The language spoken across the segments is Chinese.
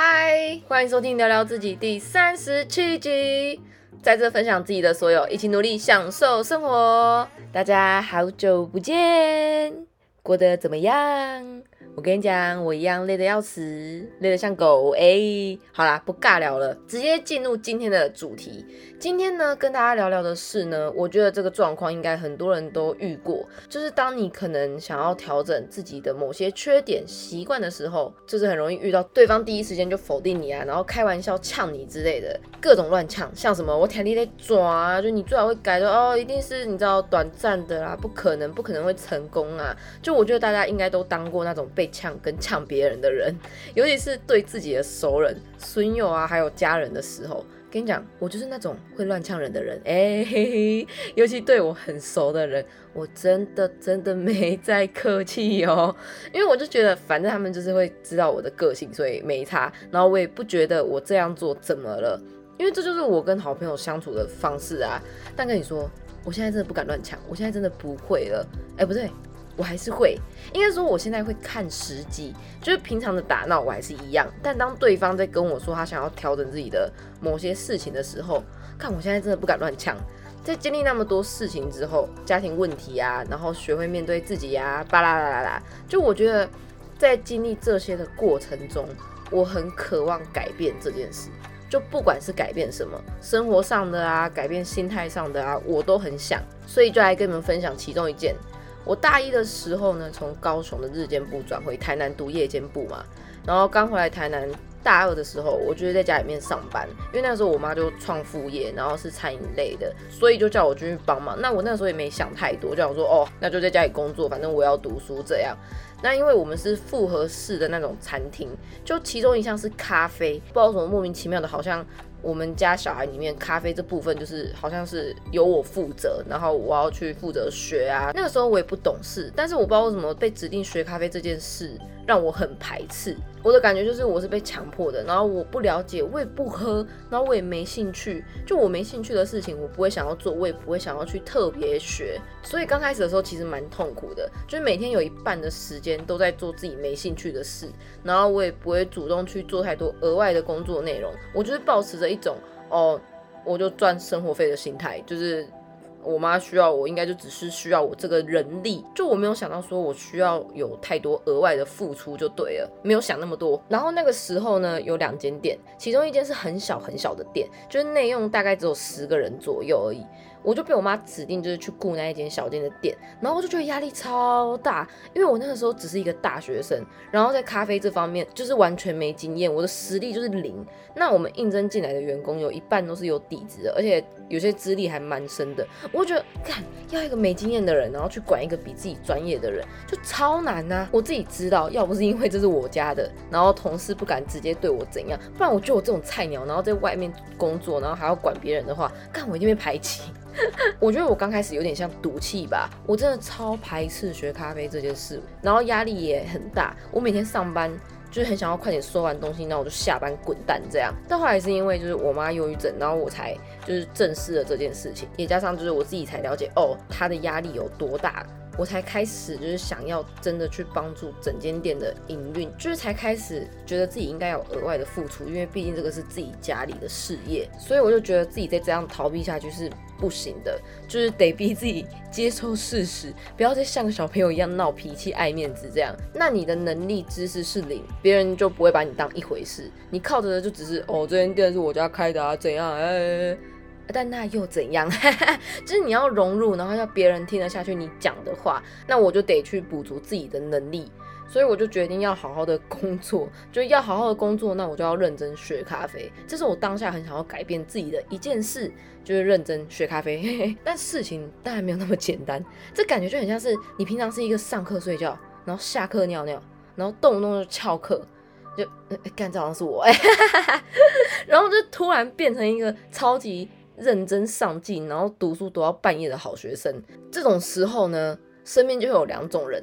嗨，欢迎收听聊聊自己第三十七集，在这分享自己的所有，一起努力享受生活。大家好久不见，过得怎么样？我跟你讲，我一样累得要死，累得像狗。哎，好啦，不尬聊了，直接进入今天的主题。今天呢，跟大家聊聊的是呢，我觉得这个状况应该很多人都遇过，就是当你可能想要调整自己的某些缺点习惯的时候，就是很容易遇到对方第一时间就否定你啊，然后开玩笑呛你之类的，各种乱呛，像什么我天地在抓，就你最好会改的哦，一定是你知道短暂的啦，不可能，不可能会成功啊。就我觉得大家应该都当过那种被呛跟呛别人的人，尤其是对自己的熟人、损友啊，还有家人的时候。跟你讲，我就是那种会乱呛人的人，哎嘿嘿，尤其对我很熟的人，我真的真的没在客气哦，因为我就觉得反正他们就是会知道我的个性，所以没差，然后我也不觉得我这样做怎么了，因为这就是我跟好朋友相处的方式啊。但跟你说，我现在真的不敢乱呛，我现在真的不会了，哎，不对。我还是会，应该说我现在会看时机，就是平常的打闹我还是一样，但当对方在跟我说他想要调整自己的某些事情的时候，看我现在真的不敢乱呛。在经历那么多事情之后，家庭问题啊，然后学会面对自己呀，巴拉啦啦啦，就我觉得在经历这些的过程中，我很渴望改变这件事，就不管是改变什么，生活上的啊，改变心态上的啊，我都很想，所以就来跟你们分享其中一件。我大一的时候呢，从高雄的日间部转回台南读夜间部嘛，然后刚回来台南，大二的时候，我就是在家里面上班，因为那时候我妈就创副业，然后是餐饮类的，所以就叫我进去帮忙。那我那时候也没想太多，就想说哦，那就在家里工作，反正我要读书这样。那因为我们是复合式的那种餐厅，就其中一项是咖啡，不知道什么莫名其妙的，好像。我们家小孩里面咖啡这部分就是好像是由我负责，然后我要去负责学啊。那个时候我也不懂事，但是我不知道为什么被指定学咖啡这件事让我很排斥。我的感觉就是我是被强迫的，然后我不了解，我也不喝，然后我也没兴趣。就我没兴趣的事情，我不会想要做，我也不会想要去特别学。所以刚开始的时候其实蛮痛苦的，就是每天有一半的时间都在做自己没兴趣的事，然后我也不会主动去做太多额外的工作内容。我就是保持着一种哦，我就赚生活费的心态，就是。我妈需要我，应该就只是需要我这个人力，就我没有想到说我需要有太多额外的付出就对了，没有想那么多。然后那个时候呢，有两间店，其中一间是很小很小的店，就是内用大概只有十个人左右而已。我就被我妈指定就是去雇那一间小店的店，然后我就觉得压力超大，因为我那个时候只是一个大学生，然后在咖啡这方面就是完全没经验，我的实力就是零。那我们应征进来的员工有一半都是有底子的，而且有些资历还蛮深的。我觉得，看要一个没经验的人，然后去管一个比自己专业的人，就超难呐。我自己知道，要不是因为这是我家的，然后同事不敢直接对我怎样，不然我觉得我这种菜鸟，然后在外面工作，然后还要管别人的话，干我一定被排挤。我觉得我刚开始有点像赌气吧，我真的超排斥学咖啡这件事，然后压力也很大。我每天上班就是很想要快点收完东西，然后我就下班滚蛋这样。但后来是因为就是我妈忧郁症，然后我才就是正视了这件事情，也加上就是我自己才了解哦，她的压力有多大。我才开始就是想要真的去帮助整间店的营运，就是才开始觉得自己应该有额外的付出，因为毕竟这个是自己家里的事业，所以我就觉得自己再这样逃避下去是不行的，就是得逼自己接受事实，不要再像个小朋友一样闹脾气、爱面子这样。那你的能力、知识是零，别人就不会把你当一回事，你靠着的就只是哦，这间店是我家开的啊，怎样？哎。但那又怎样？就是你要融入，然后要别人听得下去你讲的话，那我就得去补足自己的能力，所以我就决定要好好的工作，就要好好的工作，那我就要认真学咖啡。这是我当下很想要改变自己的一件事，就是认真学咖啡。但事情当然没有那么简单，这感觉就很像是你平常是一个上课睡觉，然后下课尿尿，然后动不动就翘课，就干这好像是我，然后就突然变成一个超级。认真上进，然后读书读到半夜的好学生，这种时候呢，身边就会有两种人，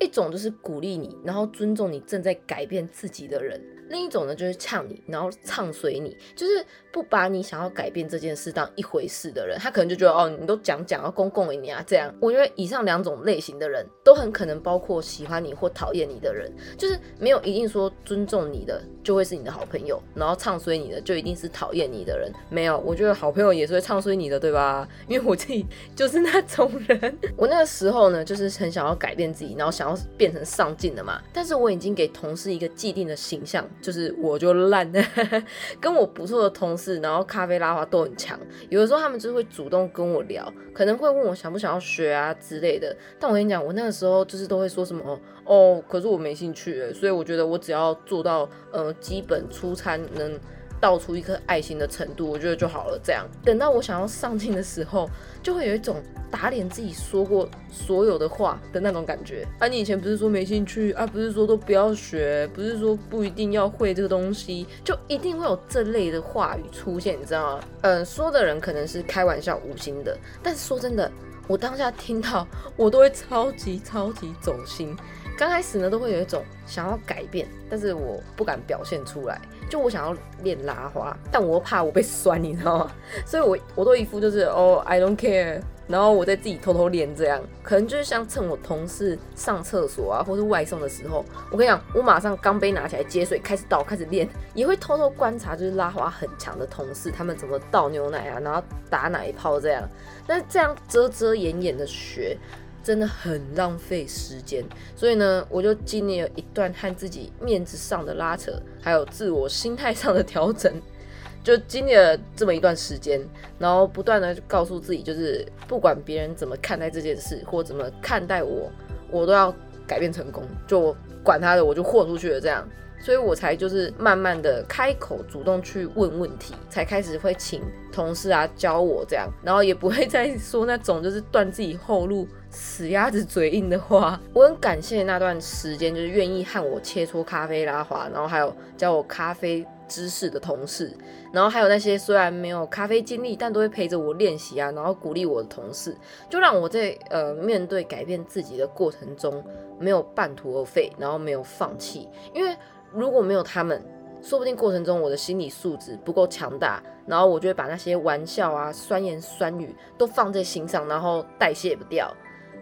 一种就是鼓励你，然后尊重你正在改变自己的人。另一种呢，就是呛你，然后唱随你，就是不把你想要改变这件事当一回事的人，他可能就觉得哦，你都讲讲要公共你啊这样。我觉得以上两种类型的人都很可能包括喜欢你或讨厌你的人，就是没有一定说尊重你的就会是你的好朋友，然后唱衰你的就一定是讨厌你的人。没有，我觉得好朋友也是会唱衰你的，对吧？因为我自己就是那种人。我那个时候呢，就是很想要改变自己，然后想要变成上进的嘛。但是我已经给同事一个既定的形象。就是我就烂，跟我不错的同事，然后咖啡拉花都很强。有的时候他们就会主动跟我聊，可能会问我想不想要学啊之类的。但我跟你讲，我那个时候就是都会说什么哦，可是我没兴趣，所以我觉得我只要做到呃基本出餐能。倒出一颗爱心的程度，我觉得就好了。这样，等到我想要上进的时候，就会有一种打脸自己说过所有的话的那种感觉。啊，你以前不是说没兴趣啊？不是说都不要学？不是说不一定要会这个东西？就一定会有这类的话语出现，你知道吗？嗯，说的人可能是开玩笑、无心的，但是说真的，我当下听到，我都会超级超级走心。刚开始呢，都会有一种想要改变，但是我不敢表现出来。就我想要练拉花，但我怕我被酸，你知道吗？所以我我都一副就是哦，I don't care，然后我在自己偷偷练这样。可能就是像趁我同事上厕所啊，或是外送的时候，我跟你讲，我马上钢杯拿起来接水，开始倒，开始练，也会偷偷观察，就是拉花很强的同事，他们怎么倒牛奶啊，然后打奶泡这样。但是这样遮遮掩掩的学。真的很浪费时间，所以呢，我就经历了一段和自己面子上的拉扯，还有自我心态上的调整，就经历了这么一段时间，然后不断的告诉自己，就是不管别人怎么看待这件事，或怎么看待我，我都要改变成功，就管他的，我就豁出去了这样。所以我才就是慢慢的开口主动去问问题，才开始会请同事啊教我这样，然后也不会再说那种就是断自己后路、死鸭子嘴硬的话。我很感谢那段时间就是愿意和我切磋咖啡拉花，然后还有教我咖啡知识的同事，然后还有那些虽然没有咖啡经历，但都会陪着我练习啊，然后鼓励我的同事，就让我在呃面对改变自己的过程中没有半途而废，然后没有放弃，因为。如果没有他们，说不定过程中我的心理素质不够强大，然后我就会把那些玩笑啊、酸言酸语都放在心上，然后代谢不掉。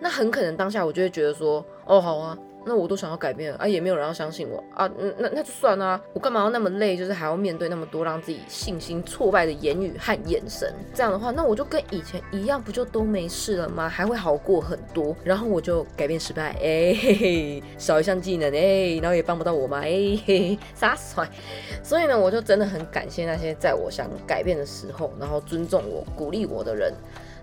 那很可能当下我就会觉得说，哦，好啊。那我都想要改变啊，也没有人要相信我啊，那那就算啦，我干嘛要那么累，就是还要面对那么多让自己信心挫败的言语和眼神？这样的话，那我就跟以前一样，不就都没事了吗？还会好过很多。然后我就改变失败，哎嘿嘿，少一项技能，哎，然后也帮不到我嘛，哎嘿嘿，傻帅。所以呢，我就真的很感谢那些在我想改变的时候，然后尊重我、鼓励我的人。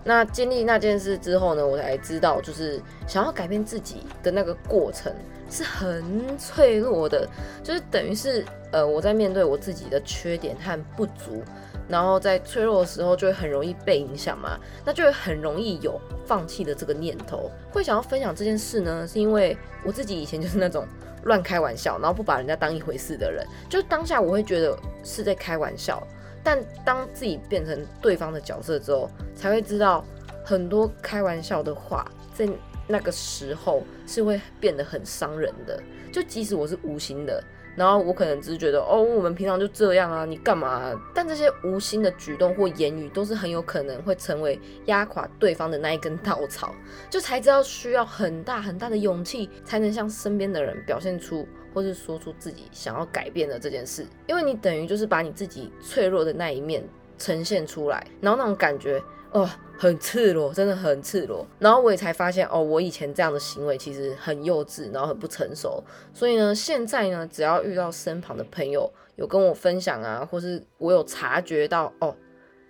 那经历那件事之后呢，我才知道，就是想要改变自己的那个过程是很脆弱的，就是等于是呃我在面对我自己的缺点和不足，然后在脆弱的时候就会很容易被影响嘛，那就会很容易有放弃的这个念头。会想要分享这件事呢，是因为我自己以前就是那种乱开玩笑，然后不把人家当一回事的人，就当下我会觉得是在开玩笑。但当自己变成对方的角色之后，才会知道很多开玩笑的话，在那个时候是会变得很伤人的。就即使我是无心的，然后我可能只是觉得，哦，我们平常就这样啊，你干嘛？但这些无心的举动或言语，都是很有可能会成为压垮对方的那一根稻草。就才知道需要很大很大的勇气，才能向身边的人表现出。或是说出自己想要改变的这件事，因为你等于就是把你自己脆弱的那一面呈现出来，然后那种感觉哦，很赤裸，真的很赤裸。然后我也才发现哦，我以前这样的行为其实很幼稚，然后很不成熟。所以呢，现在呢，只要遇到身旁的朋友有跟我分享啊，或是我有察觉到哦，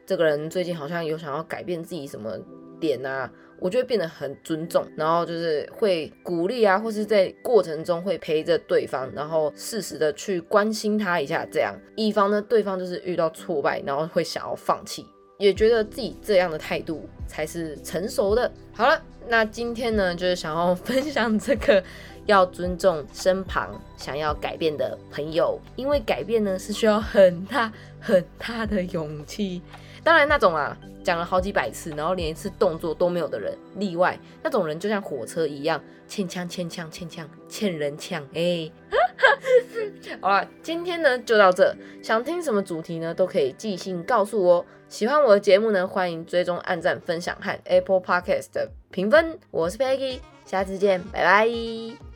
这个人最近好像有想要改变自己什么点啊。我就会变得很尊重，然后就是会鼓励啊，或是在过程中会陪着对方，然后适时的去关心他一下，这样以防呢对方就是遇到挫败，然后会想要放弃，也觉得自己这样的态度才是成熟的。好了，那今天呢就是想要分享这个要尊重身旁想要改变的朋友，因为改变呢是需要很大很大的勇气。当然那种啊，讲了好几百次，然后连一次动作都没有的人例外。那种人就像火车一样，欠枪欠枪欠枪欠人枪。哎，好了，今天呢就到这。想听什么主题呢，都可以寄信告诉我。喜欢我的节目呢，欢迎追踪、按赞、分享和 Apple Podcast 的评分。我是 Peggy，下次见，拜拜。